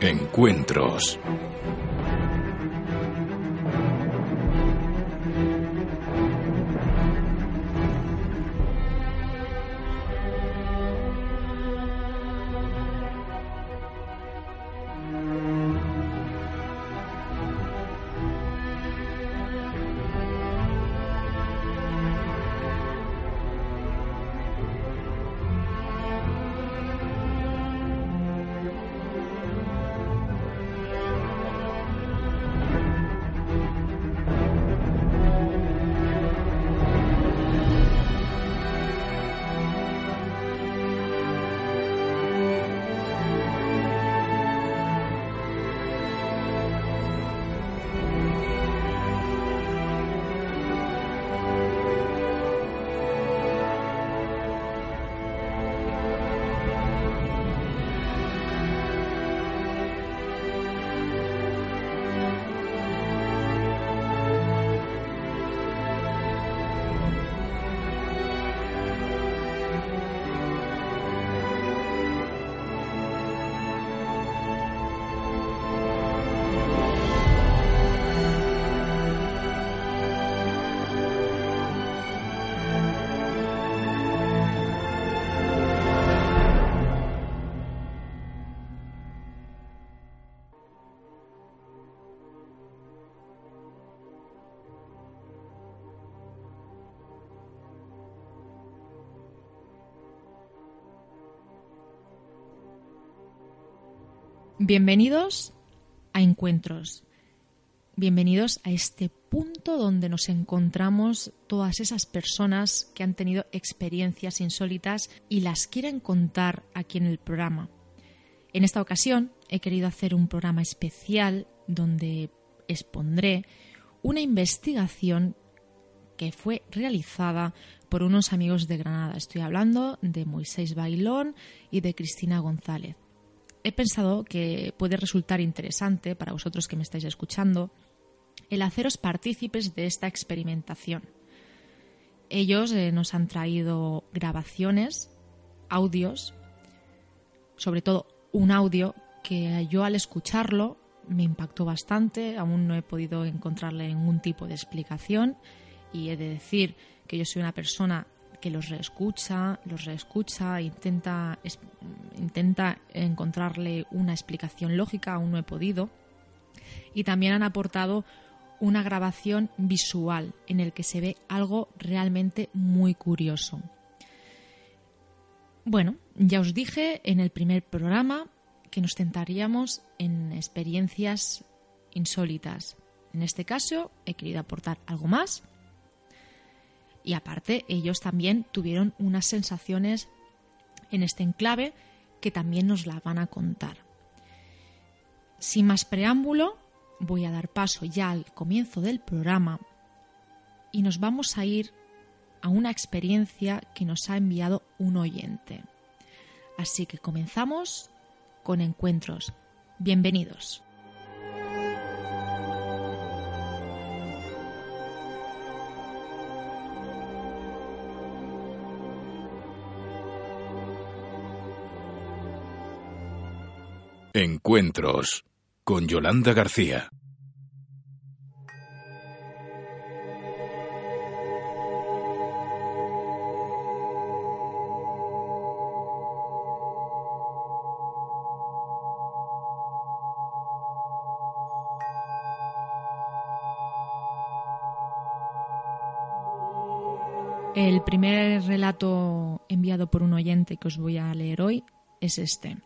Encuentros. Bienvenidos a Encuentros. Bienvenidos a este punto donde nos encontramos todas esas personas que han tenido experiencias insólitas y las quieren contar aquí en el programa. En esta ocasión he querido hacer un programa especial donde expondré una investigación que fue realizada por unos amigos de Granada. Estoy hablando de Moisés Bailón y de Cristina González he pensado que puede resultar interesante para vosotros que me estáis escuchando el haceros partícipes de esta experimentación. Ellos eh, nos han traído grabaciones, audios, sobre todo un audio que yo al escucharlo me impactó bastante, aún no he podido encontrarle ningún tipo de explicación y he de decir que yo soy una persona que los reescucha, los reescucha, intenta, intenta encontrarle una explicación lógica, aún no he podido. Y también han aportado una grabación visual en el que se ve algo realmente muy curioso. Bueno, ya os dije en el primer programa que nos centraríamos en experiencias insólitas. En este caso he querido aportar algo más y aparte, ellos también tuvieron unas sensaciones en este enclave que también nos la van a contar. Sin más preámbulo, voy a dar paso ya al comienzo del programa y nos vamos a ir a una experiencia que nos ha enviado un oyente. Así que comenzamos con encuentros. Bienvenidos. Encuentros con Yolanda García. El primer relato enviado por un oyente que os voy a leer hoy es este.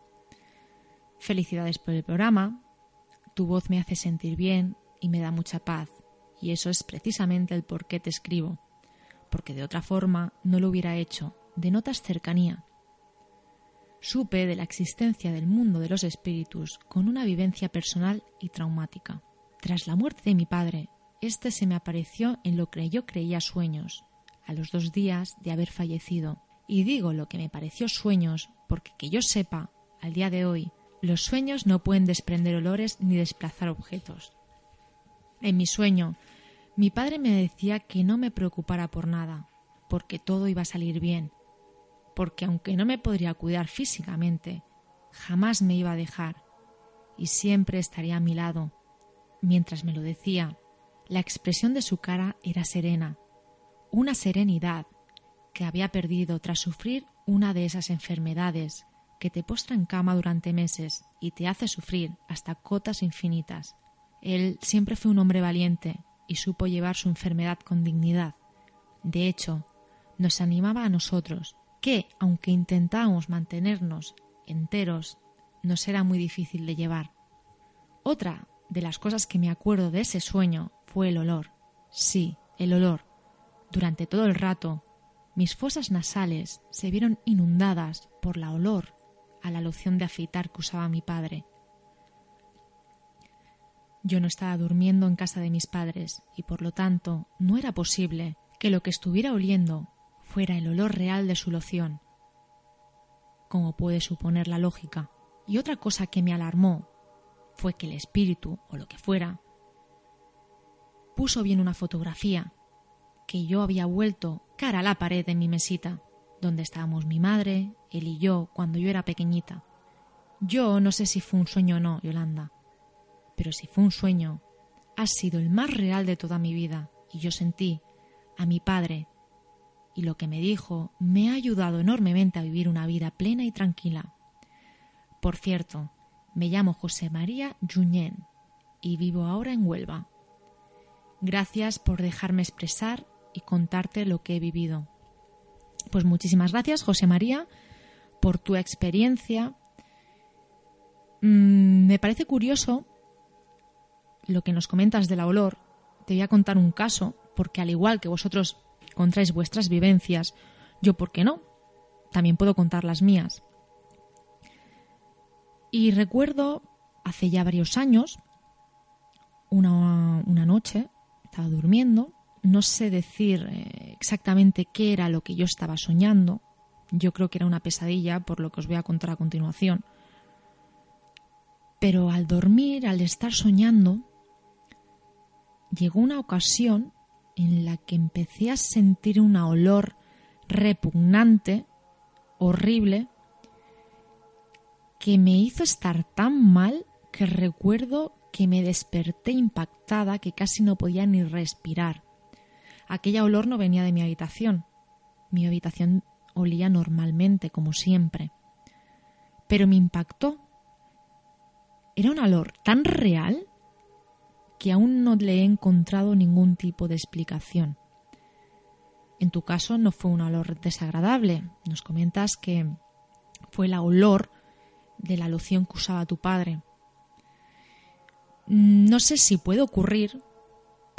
Felicidades por el programa. Tu voz me hace sentir bien y me da mucha paz. Y eso es precisamente el por qué te escribo. Porque de otra forma no lo hubiera hecho. Denotas cercanía. supe de la existencia del mundo de los espíritus con una vivencia personal y traumática. Tras la muerte de mi padre, este se me apareció en lo que yo creía sueños, a los dos días de haber fallecido. Y digo lo que me pareció sueños porque que yo sepa, al día de hoy, los sueños no pueden desprender olores ni desplazar objetos. En mi sueño, mi padre me decía que no me preocupara por nada, porque todo iba a salir bien, porque aunque no me podría cuidar físicamente, jamás me iba a dejar y siempre estaría a mi lado. Mientras me lo decía, la expresión de su cara era serena, una serenidad que había perdido tras sufrir una de esas enfermedades que te postra en cama durante meses y te hace sufrir hasta cotas infinitas. Él siempre fue un hombre valiente y supo llevar su enfermedad con dignidad. De hecho, nos animaba a nosotros, que, aunque intentábamos mantenernos enteros, nos era muy difícil de llevar. Otra de las cosas que me acuerdo de ese sueño fue el olor. Sí, el olor. Durante todo el rato, mis fosas nasales se vieron inundadas por la olor a la loción de afeitar que usaba mi padre. Yo no estaba durmiendo en casa de mis padres y por lo tanto no era posible que lo que estuviera oliendo fuera el olor real de su loción, como puede suponer la lógica. Y otra cosa que me alarmó fue que el espíritu, o lo que fuera, puso bien una fotografía que yo había vuelto cara a la pared en mi mesita, donde estábamos mi madre, él y yo, cuando yo era pequeñita. Yo no sé si fue un sueño o no, Yolanda, pero si fue un sueño, ha sido el más real de toda mi vida, y yo sentí a mi padre y lo que me dijo me ha ayudado enormemente a vivir una vida plena y tranquila. Por cierto, me llamo José María Juñén y vivo ahora en Huelva. Gracias por dejarme expresar y contarte lo que he vivido. Pues muchísimas gracias, José María, por tu experiencia. Mm, me parece curioso lo que nos comentas de la olor. Te voy a contar un caso, porque al igual que vosotros contáis vuestras vivencias, yo, ¿por qué no? También puedo contar las mías. Y recuerdo, hace ya varios años, una, una noche, estaba durmiendo, no sé decir eh, exactamente qué era lo que yo estaba soñando, yo creo que era una pesadilla, por lo que os voy a contar a continuación. Pero al dormir, al estar soñando, llegó una ocasión en la que empecé a sentir un olor repugnante, horrible, que me hizo estar tan mal que recuerdo que me desperté impactada que casi no podía ni respirar. Aquella olor no venía de mi habitación. Mi habitación olía normalmente, como siempre. Pero me impactó. Era un olor tan real que aún no le he encontrado ningún tipo de explicación. En tu caso no fue un olor desagradable. Nos comentas que fue el olor de la loción que usaba tu padre. No sé si puede ocurrir,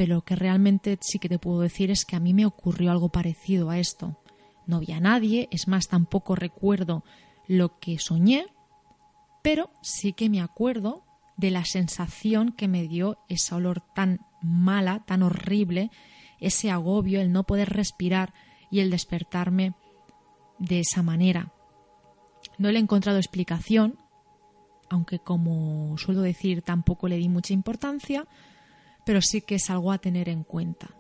pero lo que realmente sí que te puedo decir es que a mí me ocurrió algo parecido a esto. No vi a nadie, es más, tampoco recuerdo lo que soñé, pero sí que me acuerdo de la sensación que me dio ese olor tan mala, tan horrible, ese agobio, el no poder respirar y el despertarme de esa manera. No le he encontrado explicación, aunque como suelo decir tampoco le di mucha importancia, pero sí que es algo a tener en cuenta.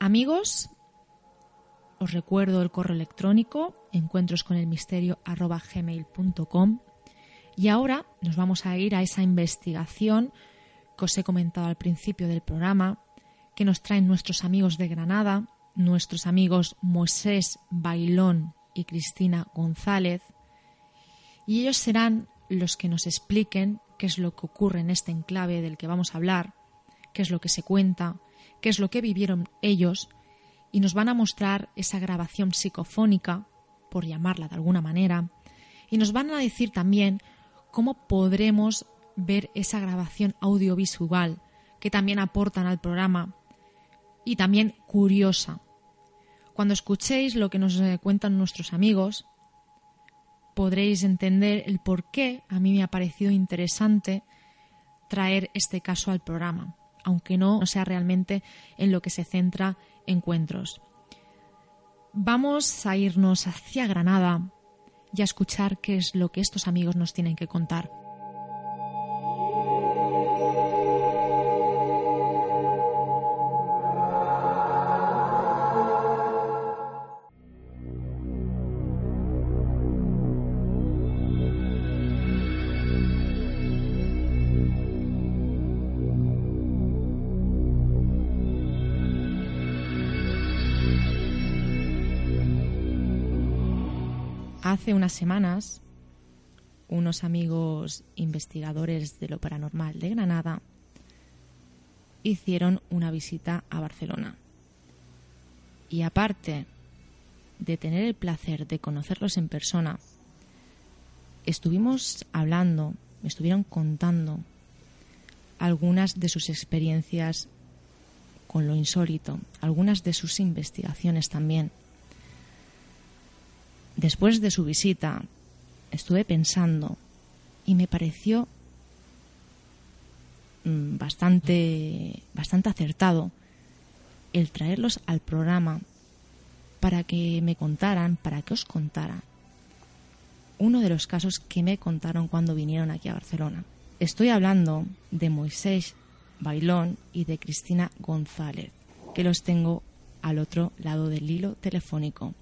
Amigos, os recuerdo el correo electrónico encuentrosconelmisterio.com y ahora nos vamos a ir a esa investigación que os he comentado al principio del programa, que nos traen nuestros amigos de Granada, nuestros amigos Moisés Bailón y Cristina González, y ellos serán los que nos expliquen qué es lo que ocurre en este enclave del que vamos a hablar, qué es lo que se cuenta, qué es lo que vivieron ellos, y nos van a mostrar esa grabación psicofónica, por llamarla de alguna manera, y nos van a decir también cómo podremos ver esa grabación audiovisual que también aportan al programa y también curiosa. Cuando escuchéis lo que nos eh, cuentan nuestros amigos, podréis entender el por qué a mí me ha parecido interesante traer este caso al programa, aunque no sea realmente en lo que se centra encuentros. Vamos a irnos hacia Granada y a escuchar qué es lo que estos amigos nos tienen que contar. Hace unas semanas, unos amigos investigadores de lo paranormal de Granada hicieron una visita a Barcelona. Y aparte de tener el placer de conocerlos en persona, estuvimos hablando, me estuvieron contando algunas de sus experiencias con lo insólito, algunas de sus investigaciones también después de su visita, estuve pensando y me pareció mm, bastante, bastante acertado el traerlos al programa para que me contaran, para que os contara uno de los casos que me contaron cuando vinieron aquí a Barcelona. Estoy hablando de Moisés Bailón y de Cristina González, que los tengo al otro lado del hilo telefónico.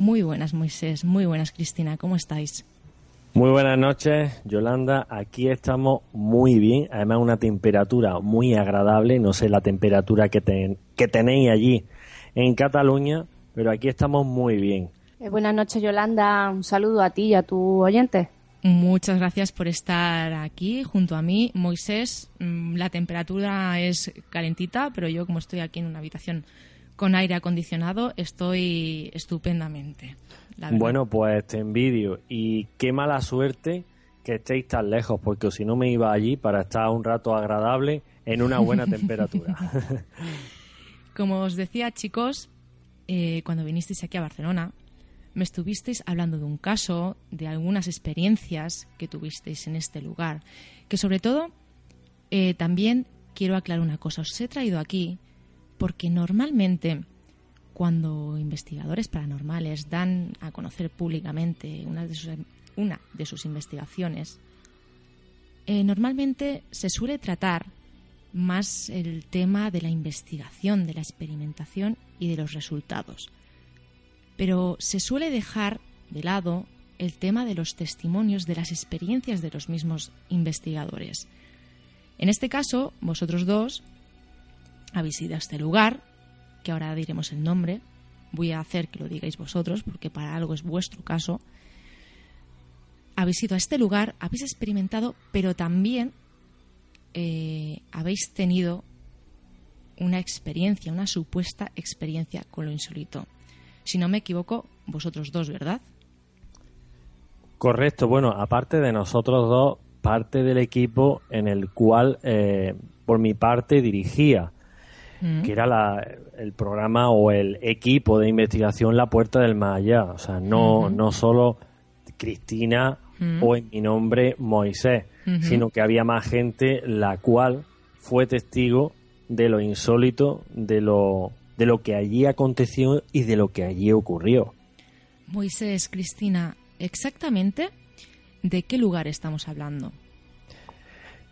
Muy buenas, Moisés. Muy buenas, Cristina. ¿Cómo estáis? Muy buenas noches, Yolanda. Aquí estamos muy bien. Además, una temperatura muy agradable. No sé la temperatura que, que tenéis allí en Cataluña, pero aquí estamos muy bien. Eh, buenas noches, Yolanda. Un saludo a ti y a tu oyente. Muchas gracias por estar aquí junto a mí. Moisés, mm, la temperatura es calentita, pero yo como estoy aquí en una habitación con aire acondicionado estoy estupendamente. bueno, pues te envidio y qué mala suerte que estéis tan lejos, porque si no me iba allí para estar un rato agradable en una buena temperatura. Como os decía, chicos, eh, cuando vinisteis aquí a Barcelona, me estuvisteis hablando de un caso, de algunas experiencias que tuvisteis en este lugar, que sobre todo eh, también quiero aclarar una cosa, os he traído aquí porque normalmente cuando investigadores paranormales dan a conocer públicamente una de sus, sus investigaciones, eh, normalmente se suele tratar más el tema de la investigación, de la experimentación y de los resultados. Pero se suele dejar de lado el tema de los testimonios, de las experiencias de los mismos investigadores. En este caso, vosotros dos habéis ido a este lugar, que ahora diremos el nombre, voy a hacer que lo digáis vosotros, porque para algo es vuestro caso. Habéis ido a este lugar, habéis experimentado, pero también eh, habéis tenido una experiencia, una supuesta experiencia con lo insólito. Si no me equivoco, vosotros dos, ¿verdad? Correcto. Bueno, aparte de nosotros dos, parte del equipo en el cual, eh, por mi parte, dirigía que era el programa o el equipo de investigación La Puerta del Más Allá. O sea, no, no solo Cristina o en mi nombre Moisés, sino que había más gente la cual fue testigo de lo insólito, de lo, de lo que allí aconteció y de lo que allí ocurrió. Moisés, Cristina, exactamente de qué lugar estamos hablando.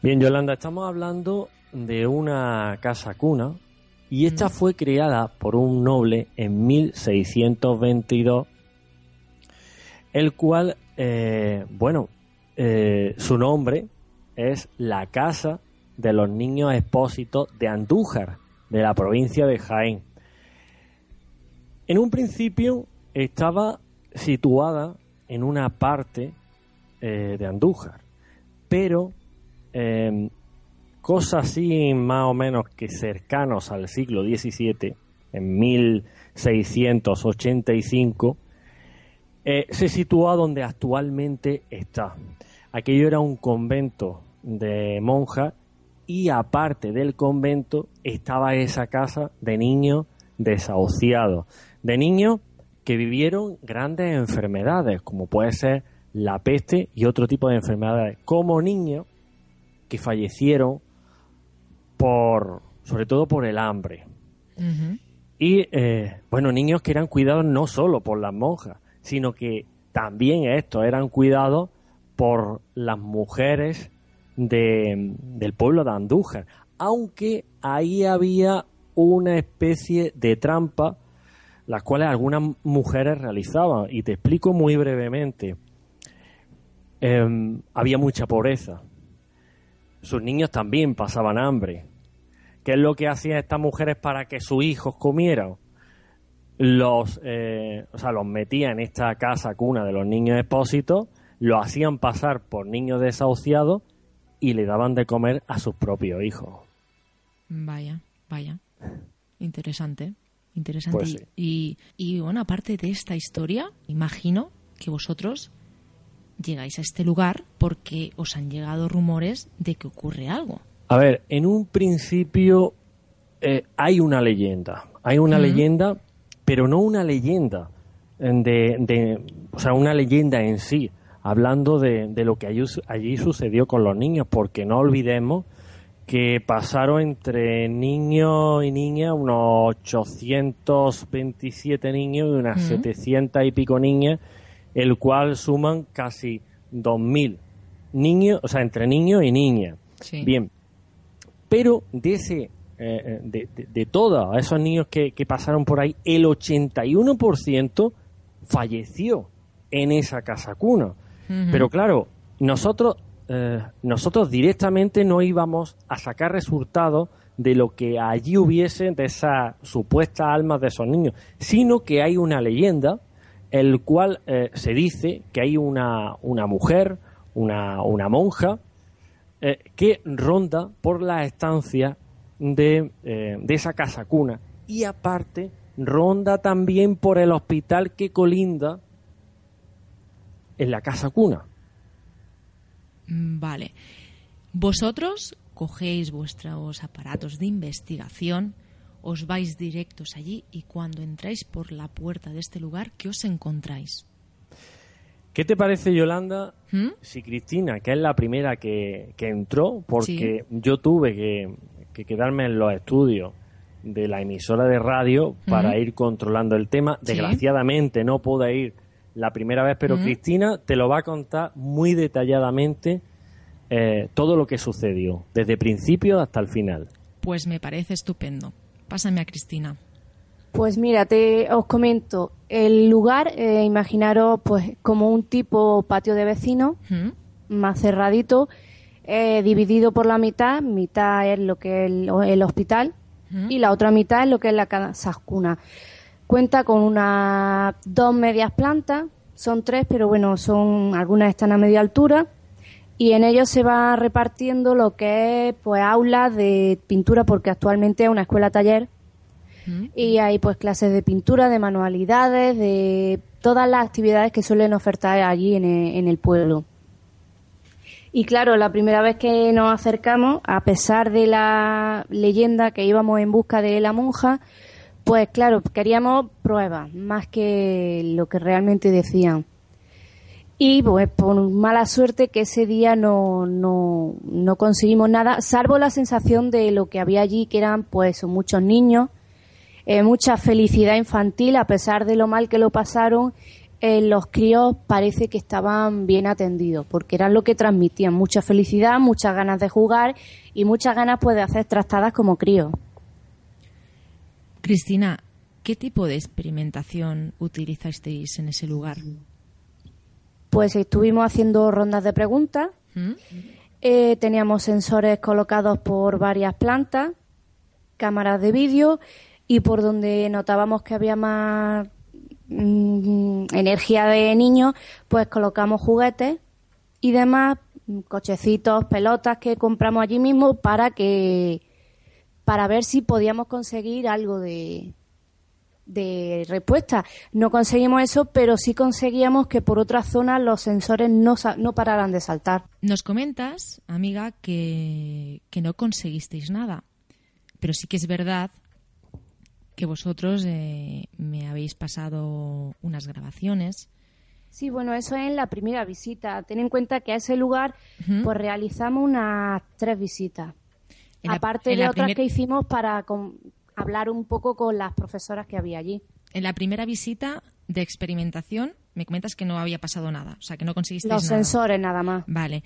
Bien, Yolanda, estamos hablando de una casa cuna y esta mm. fue creada por un noble en 1622, el cual, eh, bueno, eh, su nombre es la Casa de los Niños Expósitos de Andújar, de la provincia de Jaén. En un principio estaba situada en una parte eh, de Andújar, pero cosas así más o menos que cercanos al siglo XVII, en 1685, eh, se sitúa donde actualmente está. Aquello era un convento de monjas y aparte del convento estaba esa casa de niños desahuciados, de niños que vivieron grandes enfermedades, como puede ser la peste y otro tipo de enfermedades, como niños que fallecieron por, sobre todo por el hambre. Y, eh, bueno, niños que eran cuidados no solo por las monjas, sino que también estos eran cuidados por las mujeres de, del pueblo de Andújar, aunque ahí había una especie de trampa, las cuales algunas mujeres realizaban. Y te explico muy brevemente. Em, había mucha pobreza. Sus niños también pasaban hambre. ¿Qué es lo que hacían estas mujeres para que sus hijos comieran? Los, eh, o sea, los metían en esta casa cuna de los niños expósitos, lo hacían pasar por niños desahuciados y le daban de comer a sus propios hijos. Vaya, vaya. Interesante. Interesante. Pues sí. y, y bueno, aparte de esta historia, imagino que vosotros llegáis a este lugar porque os han llegado rumores de que ocurre algo. A ver, en un principio eh, hay una leyenda. Hay una leyenda, pero no una leyenda eh, de, de- o sea, una leyenda en sí, hablando de, de lo que allí, su- allí sucedió con los niños, porque no olvidemos que pasaron entre niños y niñas unos 827 niños y unas Ujú. 700 y pico niñas, el cual suman casi 2.000 niños, o sea, entre niños y niñas. Sí. Bien, pero de ese, eh, eh, de, de- de todos esos niños que, que pasaron por ahí, el 81% falleció en esa casa cuna. Pero claro, nosotros, eh, nosotros directamente no íbamos a sacar resultados de lo que allí hubiese de esas supuestas almas de esos niños, sino que hay una leyenda, el cual eh, se dice que hay una, una mujer, una, una monja, eh, que ronda por la estancia de, eh, de esa casa cuna y aparte ronda también por el hospital que colinda en la casa cuna. Mm, Vale. Vosotros cogéis vuestros aparatos de investigación, os vais directos allí y cuando entráis por la puerta de este lugar, ¿qué os encontráis? ¿Qué te parece, Yolanda, ¿Mm? si Cristina, que es la primera que, que entró, porque yo tuve que, que quedarme en los estudios de la emisora de radio para ir controlando el tema. Sí. Desgraciadamente no pude ir la primera vez, pero. Cristina te lo va a contar muy detalladamente eh, todo lo que sucedió, desde principio hasta el final. Pues me parece estupendo. Pásame a Cristina. Pues mira, te, os comento. El lugar, eh, imaginaros pues como un tipo patio de vecinos, ¿Mm? más cerradito, eh, dividido por la mitad. Mitad es lo que es el, el hospital ¿Mm? y la otra mitad es lo que es la casa cuna. Cuenta con unas dos medias plantas, son tres, pero bueno, son algunas están a media altura y en ellos se va repartiendo lo que es pues aulas de pintura porque actualmente es una escuela taller ¿Mm? y hay pues clases de pintura, de manualidades, de todas las actividades que suelen ofertar allí en el, en el pueblo. Y claro, la primera vez que nos acercamos, a pesar de la leyenda que íbamos en busca de la monja, pues claro, queríamos pruebas, más que lo que realmente decían. Y pues por mala suerte que ese día no, no, no conseguimos nada, salvo la sensación de lo que había allí, que eran pues muchos niños, eh, mucha felicidad infantil, a pesar de lo mal que lo pasaron, eh, los críos parece que estaban bien atendidos, porque eran lo que transmitían, mucha felicidad, muchas ganas de jugar y muchas ganas pues de hacer trastadas como críos. Cristina, ¿qué tipo de experimentación utilizasteis en ese lugar? Pues estuvimos haciendo rondas de preguntas, ¿Mm? eh, teníamos sensores colocados por varias plantas, cámaras de vídeo y por donde notábamos que había más mm, energía de niños, pues colocamos juguetes y demás, mm, cochecitos, pelotas que compramos allí mismo para que para ver si podíamos conseguir algo de de respuesta. No conseguimos eso, pero sí conseguíamos que por otras zonas los sensores no, no pararan de saltar. Nos comentas, amiga, que, que no conseguisteis nada. Pero sí que es verdad que vosotros eh, me habéis pasado unas grabaciones. Sí, bueno, eso es en la primera visita. Ten en cuenta que a ese lugar pues realizamos unas tres visitas. La- Aparte de otras primer- que hicimos para hablar un poco con las profesoras que había allí. En la primera visita de experimentación me comentas que no había pasado nada, o sea, que no conseguisteis Los nada. sensores nada más. Vale.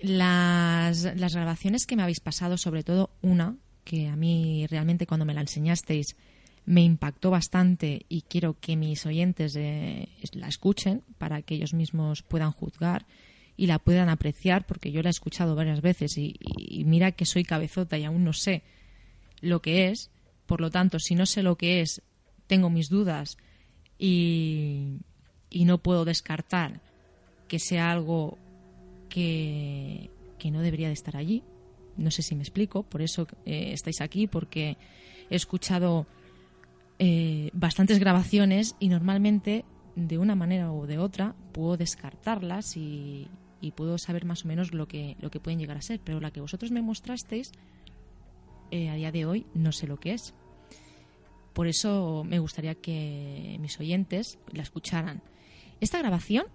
Las, las grabaciones que me habéis pasado, sobre todo una, que a mí realmente cuando me la enseñasteis me impactó bastante y quiero que mis oyentes eh, la escuchen para que ellos mismos puedan juzgar y la puedan apreciar, porque yo la he escuchado varias veces y, y- y mira que soy cabezota y aún no sé lo que es. Por lo tanto, si no sé lo que es, tengo mis dudas y, y no puedo descartar que sea algo que, no debería de estar allí. No sé si me explico, por eso eh, estáis aquí, porque he escuchado eh, bastantes grabaciones y normalmente de una manera o de otra puedo descartarlas y, y puedo saber más o menos lo que, lo que pueden llegar a ser, pero la que vosotros me mostrasteis eh, a día de hoy no sé lo que es. Por eso me gustaría que mis oyentes la escucharan. Esta grabación,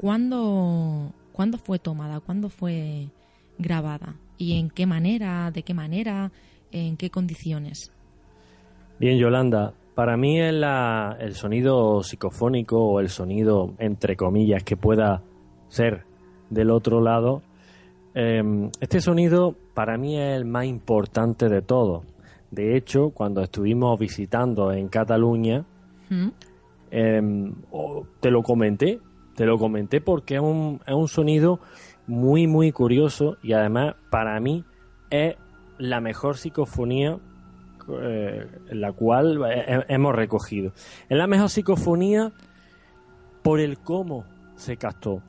¿cuándo, ¿cuándo fue tomada? ¿Cuándo fue grabada? ¿Y en qué manera? ¿De qué manera? ¿En qué condiciones? Bien, Yolanda, para mí es la- el sonido psicofónico o el sonido, entre comillas, que pueda ser del otro lado. eh, este sonido para mí es el más importante de todos. De hecho, cuando estuvimos visitando en Cataluña, ¿Mm? eh, o- te lo comenté, te lo comenté porque es un, es un sonido muy, muy curioso y además para mí es la mejor psicofonía eh, la cual he- hemos recogido. Es la mejor psicofonía por el cómo se captó.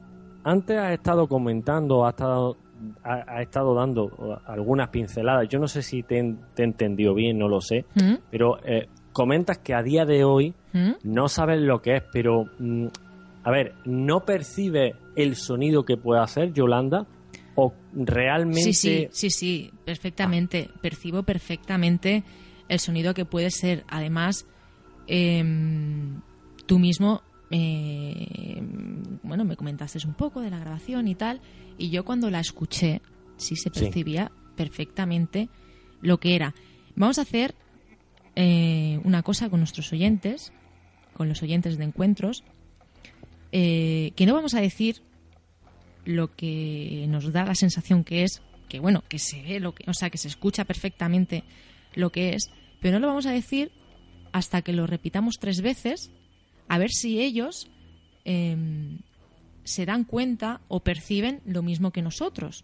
Antes has estado comentando, has estado, ha, ha estado dando algunas pinceladas. Yo no sé si te, te he entendido bien, no lo sé, ¿Mm? pero eh, comentas que a día de hoy ¿Mm? no sabes lo que es, pero mm, a ver, ¿no percibe el sonido que puede hacer Yolanda? ¿O realmente Sí, sí, sí, sí, perfectamente. Percibo perfectamente el sonido que puede ser. Además, em, tú mismo, eh, bueno, me comentaste un poco de la grabación y tal, y yo cuando la escuché, sí se Sí. percibía perfectamente lo que era. Vamos a hacer eh, una cosa con nuestros oyentes, con los oyentes de encuentros, eh, que no vamos a decir lo que nos da la sensación que es, que bueno, que se ve lo que, o sea, que se escucha perfectamente lo que es, pero no lo vamos a decir hasta que lo repitamos tres veces, a ver si ellos em, se dan cuenta o perciben lo mismo que nosotros.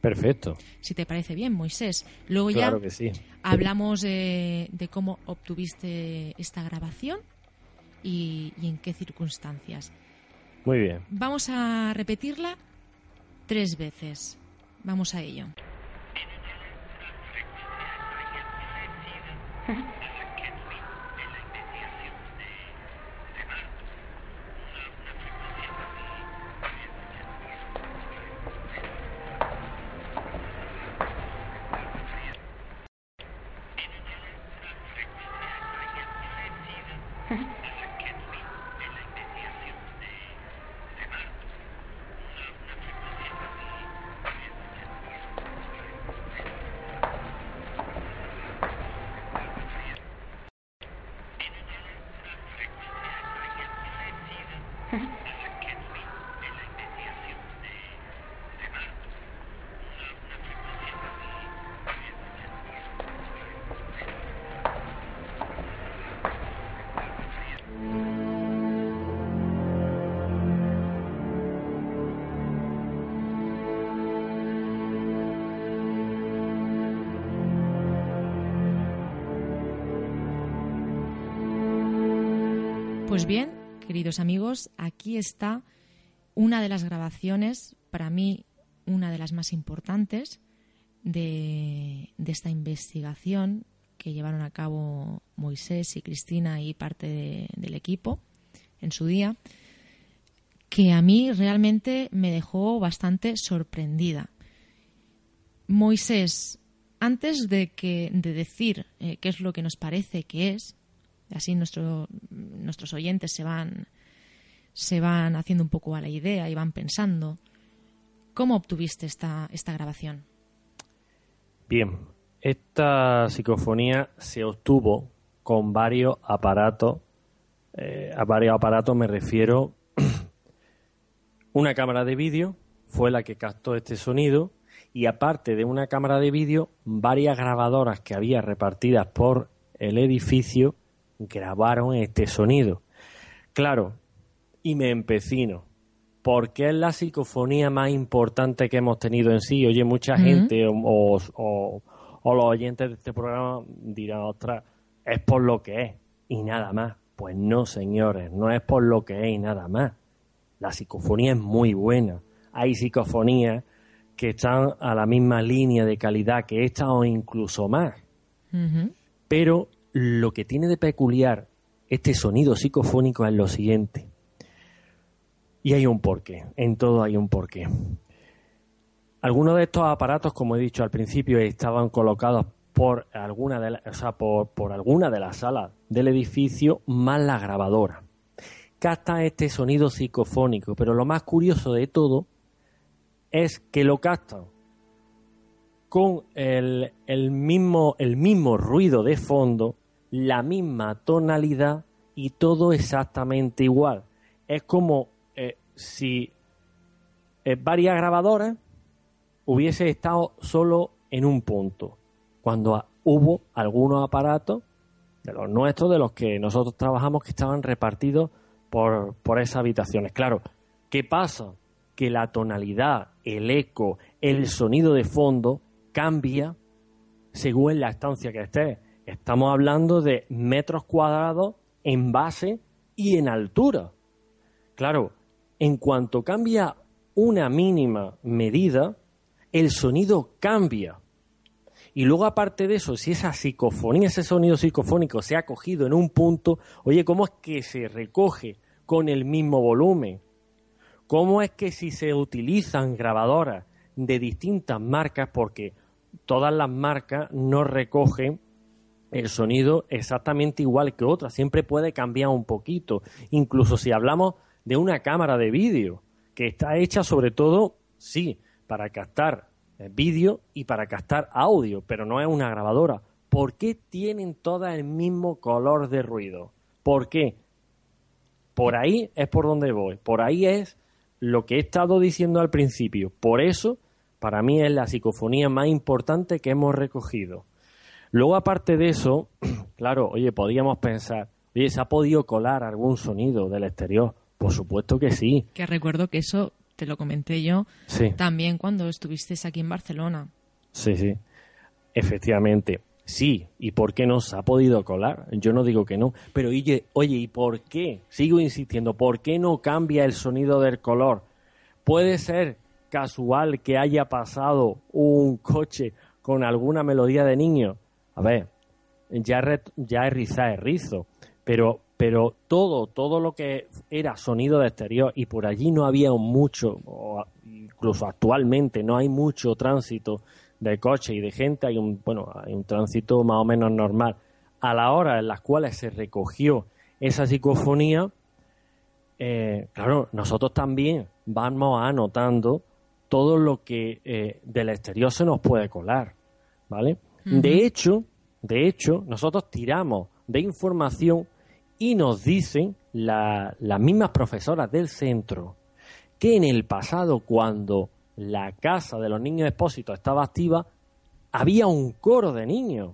Perfecto, Si te parece bien, Moisés. Luego claro ya que sí. hablamos eh, de cómo obtuviste esta grabación y, y en qué circunstancias. Muy bien. Vamos a repetirla tres veces. Vamos a ello. Queridos amigos, aquí está una de las grabaciones, para mí una de las más importantes de, esta investigación que llevaron a cabo Moisés y Cristina y parte de- del equipo en su día, que a mí realmente me dejó bastante sorprendida. Moisés, antes de, que, de decir eh, qué es lo que nos parece que es, así nuestro, nuestros oyentes se van, se van haciendo un poco a la idea y van pensando, ¿cómo obtuviste esta, esta grabación? Bien, esta psicofonía se obtuvo con varios aparatos. Eh, a varios aparatos me refiero. una cámara de vídeo fue la que captó este sonido y aparte de una cámara de vídeo, varias grabadoras que había repartidas por el edificio grabaron este sonido. Claro, y me empecino, porque es la psicofonía más importante que hemos tenido en sí. Oye, mucha gente o, o, los oyentes de este programa dirán, ostras, es por lo que es y nada más. Pues no, señores, no es por lo que es y nada más. La psicofonía es muy buena. Hay psicofonías que están a la misma línea de calidad que esta o incluso más. Pero lo que tiene de peculiar este sonido psicofónico es lo siguiente. Y hay un porqué, en todo hay un porqué. Algunos de estos aparatos, como he dicho al principio, estaban colocados por alguna de, por, alguna de las salas del edificio más la grabadora. Capta este sonido psicofónico, pero lo más curioso de todo es que lo captan con el, mismo, el mismo ruido de fondo, la misma tonalidad y todo exactamente igual. Es como eh, si eh, varias grabadoras hubiese estado solo en un punto, cuando hubo algunos aparatos de los nuestros, de los que nosotros trabajamos, que estaban repartidos por, por esas habitaciones. Claro, ¿qué pasa? que la tonalidad, el eco, el sonido de fondo cambia según la estancia que esté. Estamos hablando de metros cuadrados en base y en altura. Claro, en cuanto cambia una mínima medida, el sonido cambia. Y luego, aparte de eso, si esa psicofonía, ese sonido psicofónico se ha cogido en un punto, oye, ¿cómo es que se recoge con el mismo volumen? ¿Cómo es que si se utilizan grabadoras de distintas marcas, porque todas las marcas no recogen el sonido exactamente igual que otras, siempre puede cambiar un poquito, incluso si hablamos de una cámara de vídeo, que está hecha sobre todo, sí, para captar eh, vídeo y para captar audio, pero no es una grabadora. ¿Por qué tienen todas el mismo color de ruido? ¿Por qué? Por ahí es por donde voy. Por ahí es lo que he estado diciendo al principio. Por eso, para mí es la psicofonía más importante que hemos recogido. Luego, aparte de eso, claro, oye, podríamos pensar, oye, ¿se ha podido colar algún sonido del exterior? Por supuesto que sí. Que recuerdo que eso te lo comenté yo también cuando estuviste aquí en Barcelona. Sí, sí. Efectivamente. Sí, ¿y por qué no se ha podido colar? Yo no digo que no, pero oye, oye, ¿y por qué? Sigo insistiendo, ¿por qué no cambia el sonido del color? Puede ser casual que haya pasado un coche con alguna melodía de niño. A ver, ya, ya es riza, es rizo, pero, pero todo, todo lo que era sonido de exterior y por allí no había mucho, o incluso actualmente no hay mucho tránsito de coche y de gente, hay un, bueno, hay un tránsito más o menos normal. A la hora en las cuales se recogió esa psicofonía, eh, claro, nosotros también vamos anotando todo lo que eh, del exterior se nos puede colar, ¿vale? De hecho, de hecho, nosotros tiramos de información y nos dicen las mismas profesoras del centro que en el pasado, cuando la casa de los niños expósitos estaba activa, había un coro de niños.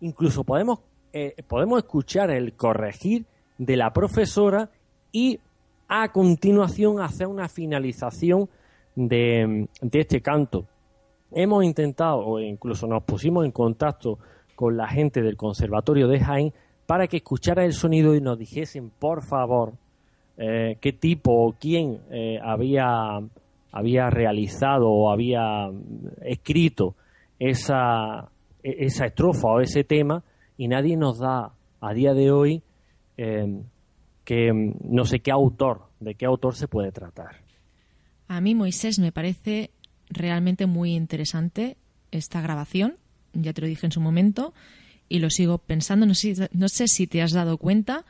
Incluso podemos, eh, podemos escuchar el corregir de la profesora y a continuación hacer una finalización de, de este canto. Hemos intentado, o incluso nos pusimos en contacto con la gente del Conservatorio de Jaén para que escuchara el sonido y nos dijesen, por favor, eh, qué tipo o quién eh, había había realizado o había escrito esa, esa estrofa o ese tema y nadie nos da a día de hoy em, que em, no sé qué autor, de qué autor se puede tratar. A mí Moisés me parece realmente muy interesante esta grabación, ya te lo dije en su momento, y lo sigo pensando. No sé, no sé si te has dado cuenta,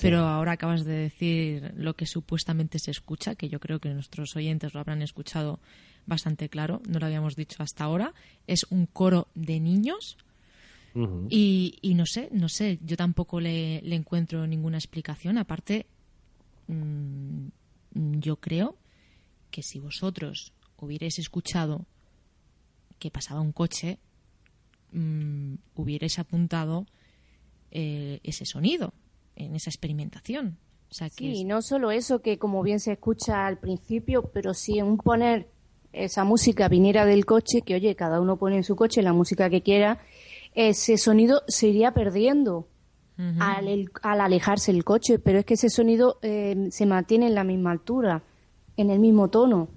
pero ahora acabas de decir lo que supuestamente se escucha, que yo creo que nuestros oyentes lo habrán escuchado bastante claro, no lo habíamos dicho hasta ahora. Es un coro de niños. y, y, no sé, no sé, yo tampoco le, le encuentro ninguna explicación. Aparte, mm, yo creo que si vosotros hubierais escuchado que pasaba un coche, mmm, hubierais apuntado eh, ese sonido en esa experimentación. O sea, que sí, no solo eso, que como bien se escucha al principio, pero si en un poner esa música viniera del coche, que oye, cada uno pone en su coche la música que quiera, ese sonido se iría perdiendo al, al, alejarse el coche, pero es que ese sonido eh, se mantiene en la misma altura, en el mismo tono.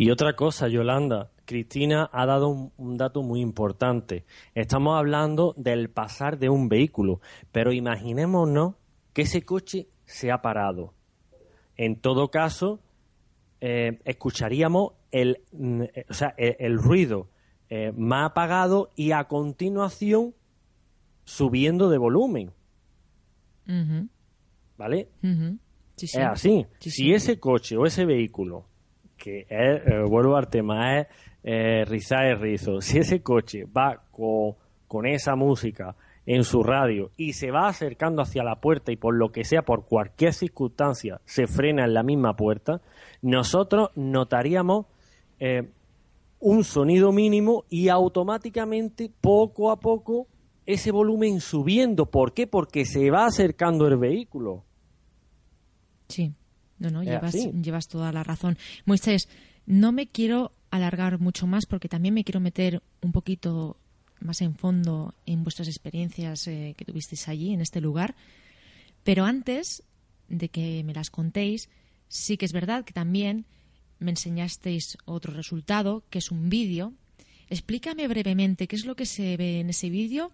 Y otra cosa, Yolanda, Cristina ha dado un, dato muy importante. Estamos hablando del pasar de un vehículo, pero imaginémonos que ese coche se ha parado. En todo caso, eh, escucharíamos el, mm, o sea, el, ruido eh, más apagado y a continuación subiendo de volumen. ¿Vale? Es así. si ese coche o ese vehículo, que eh, vuelvo al tema, es eh, rizar el rizo, si ese coche va con, esa música en su radio y se va acercando hacia la puerta y por lo que sea, por cualquier circunstancia, se frena en la misma puerta, nosotros notaríamos eh, un sonido mínimo y automáticamente, poco a poco, ese volumen subiendo. ¿Por qué? Porque se va acercando el vehículo. Sí, no, no, llevas, llevas toda la razón. Moisés, no me quiero alargar mucho más porque también me quiero meter un poquito más en fondo en vuestras experiencias eh, que tuvisteis allí, en este lugar. Pero antes de que me las contéis, sí que es verdad que también me enseñasteis otro resultado, que es un vídeo. Explícame brevemente qué es lo que se ve en ese vídeo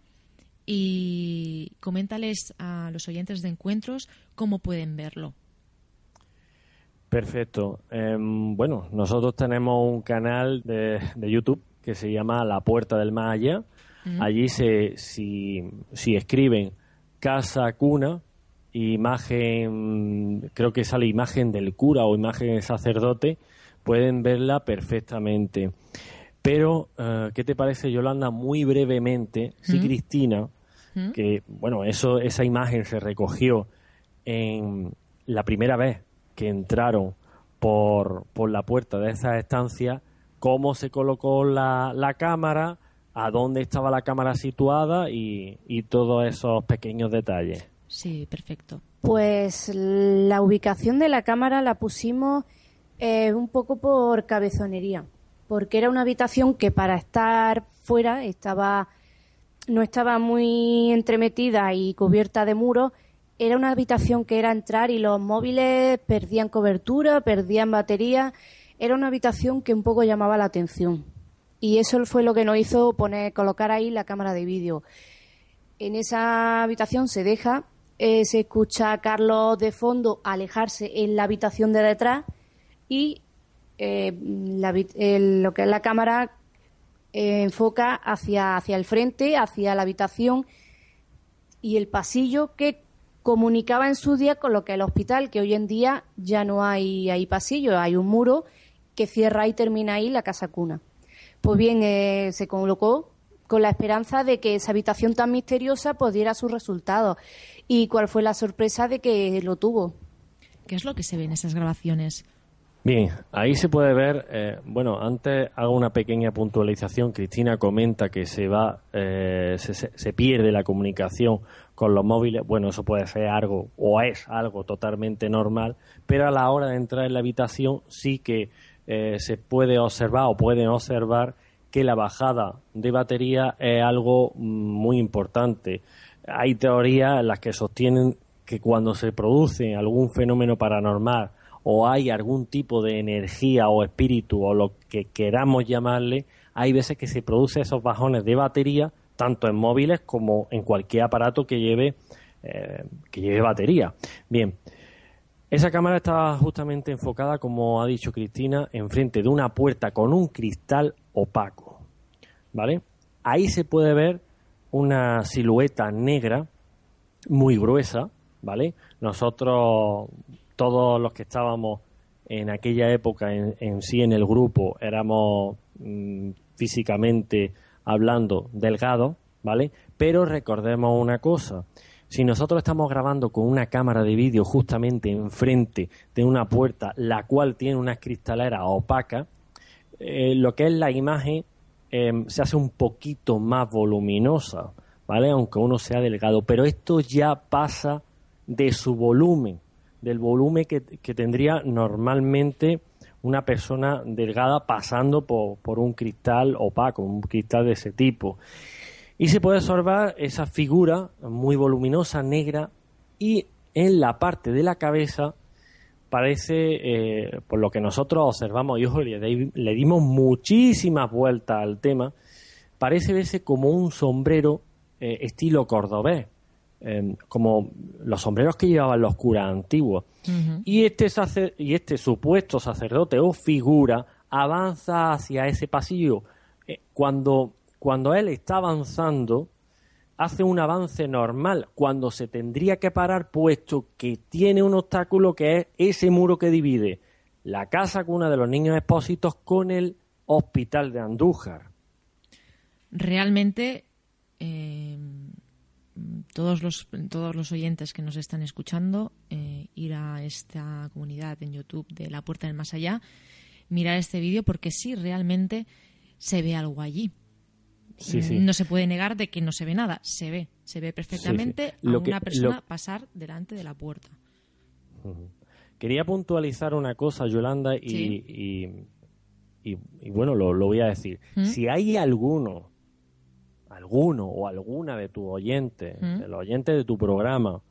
y coméntales a los oyentes de encuentros cómo pueden verlo. Perfecto. Em, bueno, nosotros tenemos un canal de, YouTube que se llama La Puerta del Más Allá. Allí se, si, si escriben casa cuna, imagen, creo que sale imagen del cura o imagen del sacerdote, pueden verla perfectamente. Pero, eh, ¿qué te parece, Yolanda? Muy brevemente, si mm. Cristina, que, bueno, eso, esa imagen se recogió en la primera vez que entraron por, por la puerta de esa estancia, cómo se colocó la, la cámara, a dónde estaba la cámara situada y, y todos esos pequeños detalles. Sí, perfecto. Pues la ubicación de la cámara la pusimos eh, un poco por cabezonería, porque era una habitación que para estar fuera estaba no estaba muy entremetida y cubierta de muros era una habitación que era entrar y los móviles perdían cobertura, perdían batería. Era una habitación que un poco llamaba la atención. Y eso fue lo que nos hizo poner, colocar ahí la cámara de vídeo. En esa habitación se deja, eh, se escucha a Carlos de fondo alejarse en la habitación de detrás y eh, lo que es la cámara eh, enfoca hacia, hacia el frente, hacia la habitación y el pasillo que comunicaba en su día con lo que el hospital, que hoy en día ya no hay, hay pasillo, hay un muro que cierra y termina ahí la casa cuna. Pues bien, eh, se colocó con la esperanza de que esa habitación tan misteriosa pues diera sus resultados. ¿Y cuál fue la sorpresa de que lo tuvo? ¿Qué es lo que se ve en esas grabaciones? Bien, ahí se puede ver, eh, bueno, antes hago una pequeña puntualización. Cristina comenta que se va, eh, se, pierde la comunicación con los móviles. Bueno, eso puede ser algo o es algo totalmente normal, pero a la hora de entrar en la habitación sí que eh, se puede observar o pueden observar que la bajada de batería es algo mm, muy importante. Hay teorías en las que sostienen que cuando se produce algún fenómeno paranormal o hay algún tipo de energía o espíritu o lo que queramos llamarle, hay veces que se produce esos bajones de batería tanto en móviles como en cualquier aparato que lleve eh, que lleve batería. Bien, esa cámara estaba justamente enfocada, como ha dicho Cristina, enfrente de una puerta con un cristal opaco. ¿vale? Ahí se puede ver una silueta negra muy gruesa, ¿vale? Nosotros, todos los que estábamos en aquella época en, sí en el grupo, éramos mm, físicamente hablando delgados, ¿vale? Pero recordemos una cosa, si nosotros estamos grabando con una cámara de vídeo justamente enfrente de una puerta, la cual tiene unas cristaleras opacas, eh, lo que es la imagen em, se hace un poquito más voluminosa, ¿vale? Aunque uno sea delgado, pero esto ya pasa de su volumen, del volumen que, tendría normalmente una persona delgada pasando por, por, un cristal opaco, un cristal de ese tipo. Y se puede observar esa figura muy voluminosa, negra, y en la parte de la cabeza parece, eh, por lo que nosotros observamos, y ojo, le, dimos muchísimas vueltas al tema, parece verse como un sombrero eh, estilo cordobés, como los sombreros que llevaban los curas antiguos. y, este y este supuesto sacerdote o figura avanza hacia ese pasillo. Eh, cuando, cuando él está avanzando, hace un avance normal cuando se tendría que parar puesto que tiene un obstáculo que es ese muro que divide la casa cuna de los niños expósitos con el hospital de Andújar. Realmente eh, todos, los, todos los oyentes que nos están escuchando eh, ir a esta comunidad en YouTube de La Puerta del Más Allá, mirar este vídeo porque sí, realmente se ve algo allí. No se puede negar de que no se ve nada, se ve, se ve perfectamente a una persona pasar delante de la puerta. Quería puntualizar una cosa, Yolanda, y, y, bueno, lo, voy a decir. ¿Mm? Si hay alguno, alguno o alguna de tus oyentes, ¿Mm? de los oyentes de tu programa,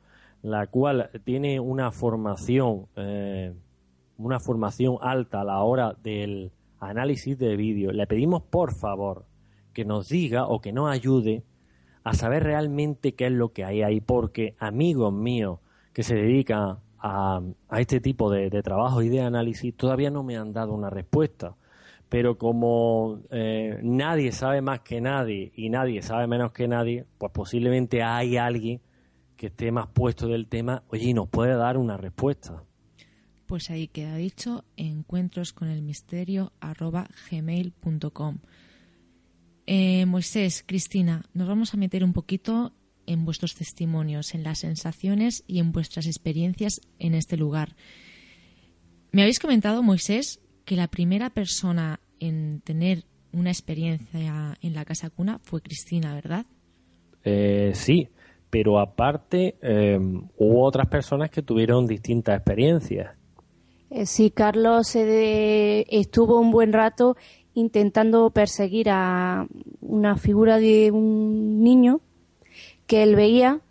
la cual tiene una formación, eh, una formación alta a la hora del análisis de vídeo, le pedimos por favor que nos diga o que nos ayude a saber realmente qué es lo que hay ahí, porque amigos míos que se dedican a, este tipo de, trabajo y de análisis todavía no me han dado una respuesta. Pero como eh, nadie sabe más que nadie y nadie sabe menos que nadie, pues posiblemente hay alguien que esté más puesto del tema, oye, y nos puede dar una respuesta. Pues ahí queda dicho, encuentros con el misterio gmail.com. Eh, Moisés, Cristina, nos vamos a meter un poquito en vuestros testimonios, en las sensaciones y en vuestras experiencias en este lugar. Me habéis comentado, Moisés, que la primera persona en tener una experiencia en la casa cuna fue Cristina, ¿verdad? Eh, sí, pero aparte eh, hubo otras personas que tuvieron distintas experiencias. sí, Carlos estuvo un buen rato intentando perseguir a una figura de un niño que él veía,